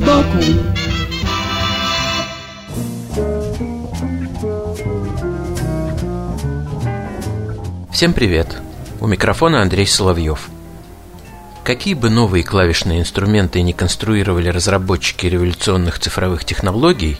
сбоку Всем привет! У микрофона Андрей Соловьев. Какие бы новые клавишные инструменты не конструировали разработчики революционных цифровых технологий,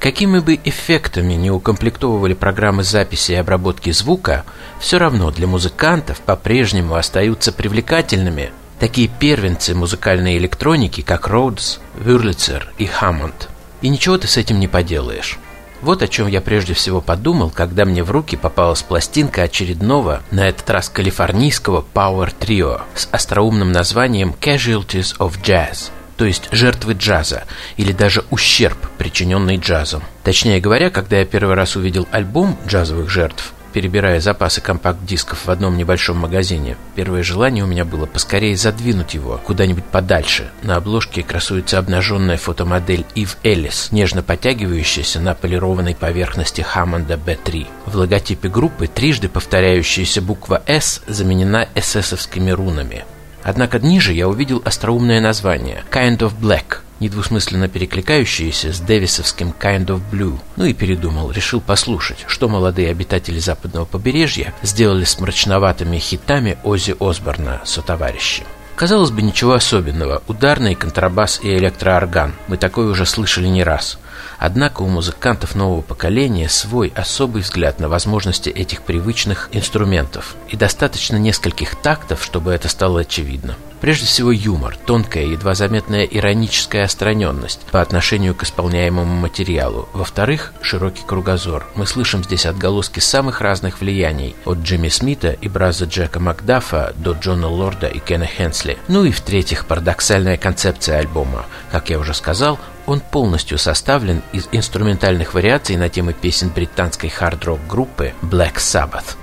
какими бы эффектами не укомплектовывали программы записи и обработки звука, все равно для музыкантов по-прежнему остаются привлекательными такие первенцы музыкальной электроники, как Rhodes, Wurlitzer и Hammond. И ничего ты с этим не поделаешь. Вот о чем я прежде всего подумал, когда мне в руки попалась пластинка очередного, на этот раз калифорнийского Power Trio с остроумным названием Casualties of Jazz, то есть жертвы джаза, или даже ущерб, причиненный джазом. Точнее говоря, когда я первый раз увидел альбом джазовых жертв, перебирая запасы компакт-дисков в одном небольшом магазине. Первое желание у меня было поскорее задвинуть его куда-нибудь подальше. На обложке красуется обнаженная фотомодель Ив Эллис, нежно подтягивающаяся на полированной поверхности Hammond B3. В логотипе группы трижды повторяющаяся буква «С» заменена эсэсовскими рунами. Однако ниже я увидел остроумное название «Kind of Black», недвусмысленно перекликающиеся с дэвисовским «Kind of Blue». Ну и передумал, решил послушать, что молодые обитатели западного побережья сделали с мрачноватыми хитами Оззи Осборна сотоварищи. Казалось бы, ничего особенного. Ударный, контрабас и электроорган. Мы такое уже слышали не раз. Однако у музыкантов нового поколения свой особый взгляд на возможности этих привычных инструментов. И достаточно нескольких тактов, чтобы это стало очевидно. Прежде всего юмор, тонкая, едва заметная ироническая остраненность по отношению к исполняемому материалу. Во-вторых, широкий кругозор. Мы слышим здесь отголоски самых разных влияний, от Джимми Смита и браза Джека Макдафа до Джона Лорда и Кена Хенсли. Ну и в-третьих, парадоксальная концепция альбома. Как я уже сказал, он полностью составлен из инструментальных вариаций на темы песен британской хард-рок группы Black Sabbath.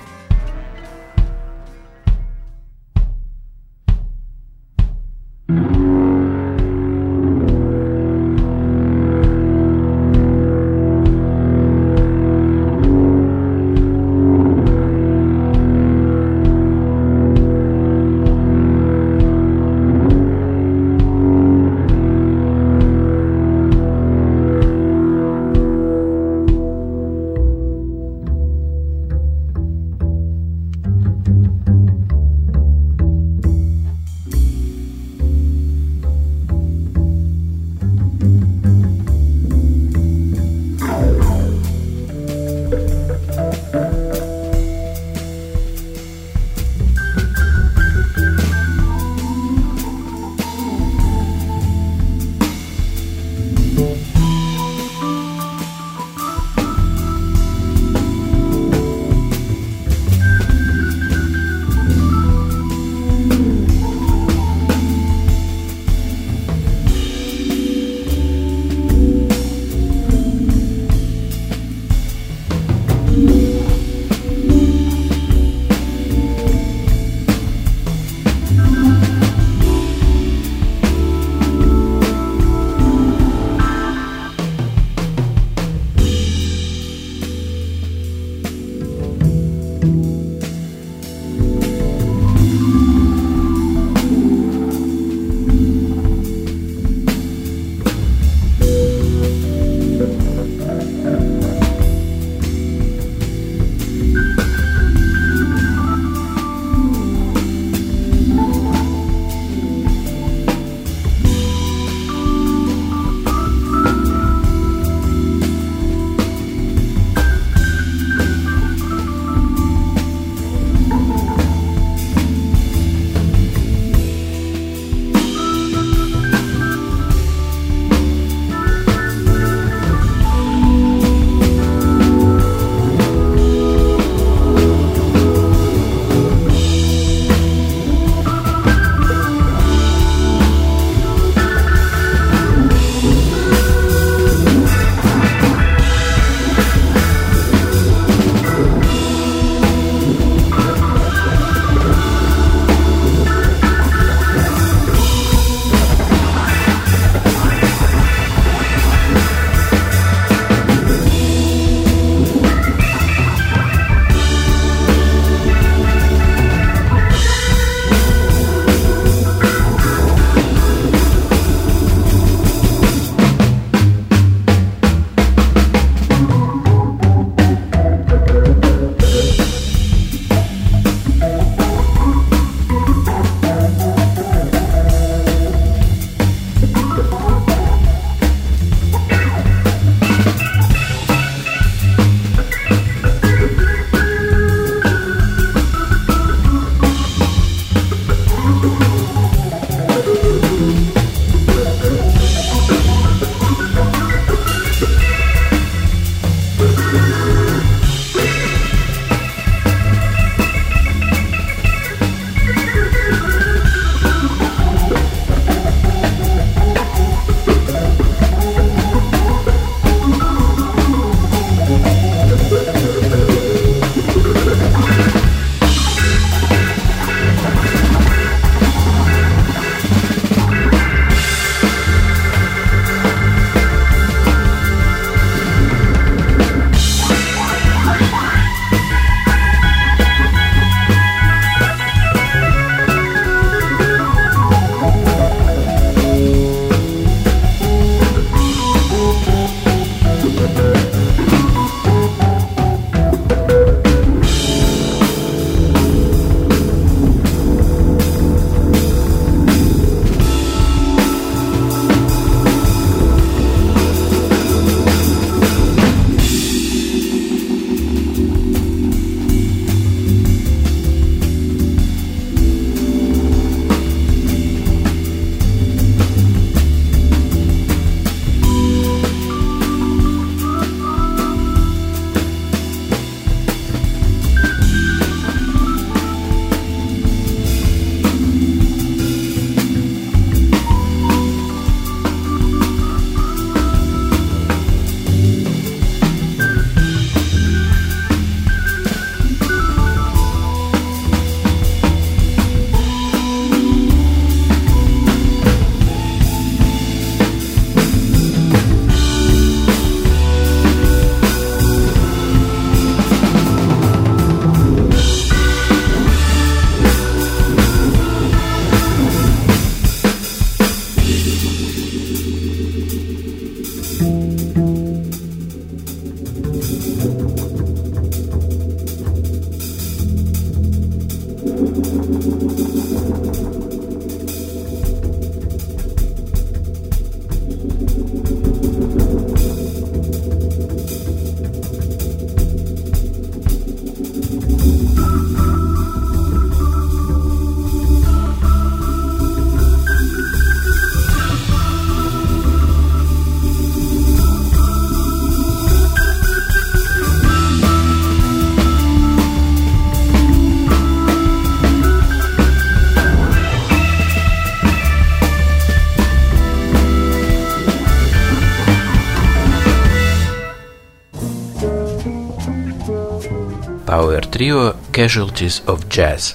Trio Casualties of Jazz.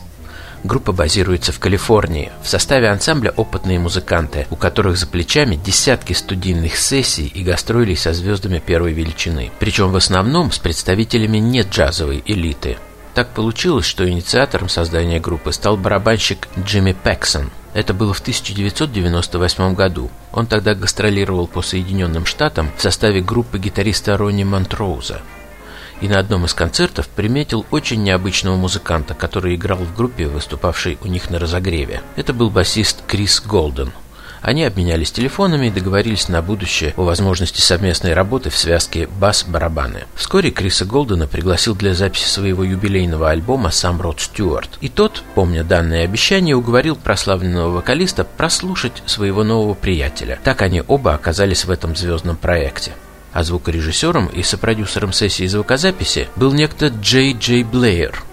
Группа базируется в Калифорнии. В составе ансамбля опытные музыканты, у которых за плечами десятки студийных сессий и гастролей со звездами первой величины. Причем в основном с представителями не джазовой элиты. Так получилось, что инициатором создания группы стал барабанщик Джимми Пэксон. Это было в 1998 году. Он тогда гастролировал по Соединенным Штатам в составе группы гитариста Ронни Монтроуза и на одном из концертов приметил очень необычного музыканта, который играл в группе, выступавшей у них на разогреве. Это был басист Крис Голден. Они обменялись телефонами и договорились на будущее о возможности совместной работы в связке бас-барабаны. Вскоре Криса Голдена пригласил для записи своего юбилейного альбома сам Род Стюарт. И тот, помня данное обещание, уговорил прославленного вокалиста прослушать своего нового приятеля. Так они оба оказались в этом звездном проекте а звукорежиссером и сопродюсером сессии звукозаписи был некто Джей Джей Блеер.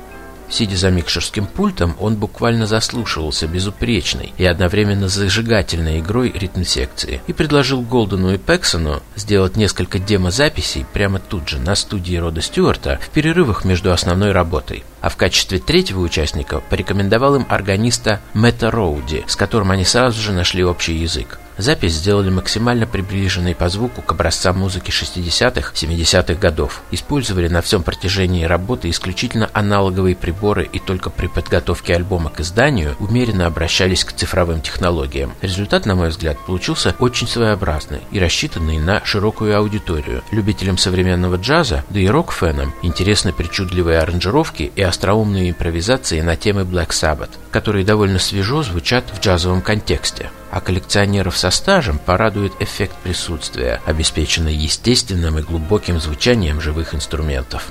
Сидя за микшерским пультом, он буквально заслушивался безупречной и одновременно зажигательной игрой ритм-секции и предложил Голдену и Пексону сделать несколько демозаписей прямо тут же на студии Рода Стюарта в перерывах между основной работой. А в качестве третьего участника порекомендовал им органиста Мэтта Роуди, с которым они сразу же нашли общий язык. Запись сделали максимально приближенной по звуку к образцам музыки 60-х, 70-х годов. Использовали на всем протяжении работы исключительно аналоговые приборы и только при подготовке альбома к изданию умеренно обращались к цифровым технологиям. Результат, на мой взгляд, получился очень своеобразный и рассчитанный на широкую аудиторию. Любителям современного джаза, да и рок-фенам интересны причудливые аранжировки и остроумные импровизации на темы Black Sabbath, которые довольно свежо звучат в джазовом контексте а коллекционеров со стажем порадует эффект присутствия, обеспеченный естественным и глубоким звучанием живых инструментов.